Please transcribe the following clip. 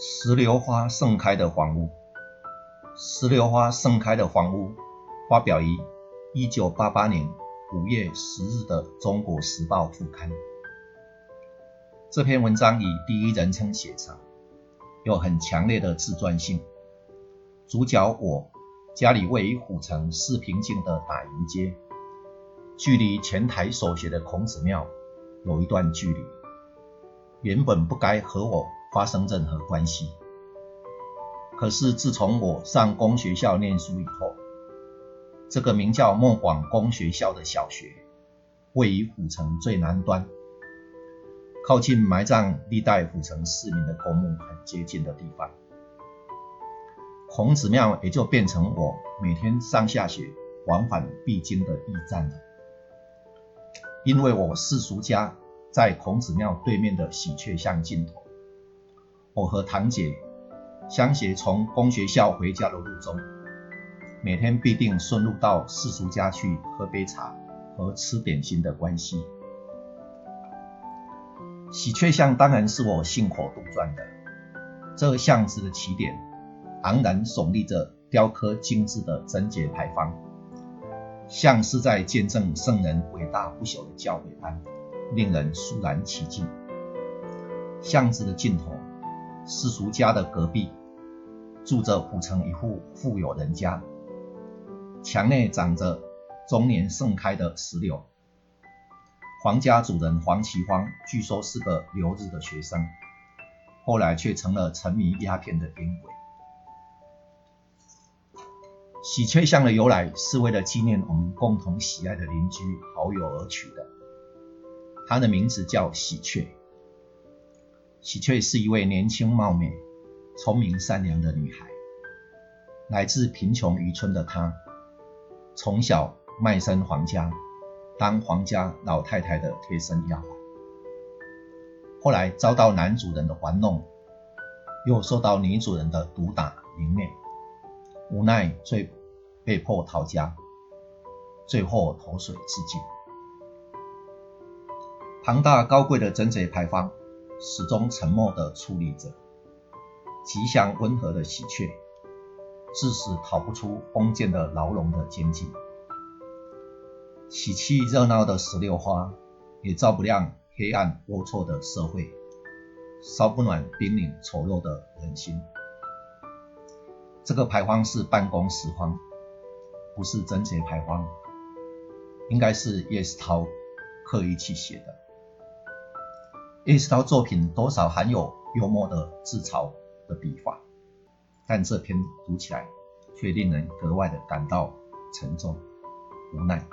石榴花盛开的房屋，石榴花盛开的房屋，发表于一九八八年五月十日的《中国时报》副刊。这篇文章以第一人称写成，有很强烈的自传性。主角我家里位于虎城四平径的打营街，距离前台所学的孔子庙有一段距离，原本不该和我。发生任何关系。可是自从我上公学校念书以后，这个名叫莫广公学校的小学，位于府城最南端，靠近埋葬历代府城市民的公墓很接近的地方。孔子庙也就变成我每天上下学往返必经的驿站了。因为我世俗家在孔子庙对面的喜鹊巷尽头。我和堂姐相携从公学校回家的路中，每天必定顺路到世叔家去喝杯茶和吃点心的关系。喜鹊巷当然是我信口杜撰的。这巷子的起点，昂然耸立着雕刻精致的贞节牌坊，像是在见证圣人伟大不朽的教诲般，令人肃然起敬。巷子的尽头。世俗家的隔壁，住着府城一户富有人家，墙内长着终年盛开的石榴。黄家主人黄奇芳，据说是个留日的学生，后来却成了沉迷鸦片的烟鬼。喜鹊巷的由来是为了纪念我们共同喜爱的邻居好友而取的，它的名字叫喜鹊。喜鹊是一位年轻貌美、聪明善良的女孩。来自贫穷渔村的她，从小卖身皇家，当皇家老太太的贴身丫鬟。后来遭到男主人的玩弄，又受到女主人的毒打凌虐，无奈最被迫逃家，最后投水自尽。庞大高贵的贞节牌坊。始终沉默的矗立着，吉祥温和的喜鹊，至死逃不出封建的牢笼的监禁。喜气热闹的石榴花，也照不亮黑暗龌龊的社会，烧不暖冰冷丑陋的人心。这个牌坊是办公室荒，不是贞节牌坊，应该是叶世涛刻意去写的。意识到作品多少含有幽默的自嘲的笔法，但这篇读起来却令人格外的感到沉重、无奈。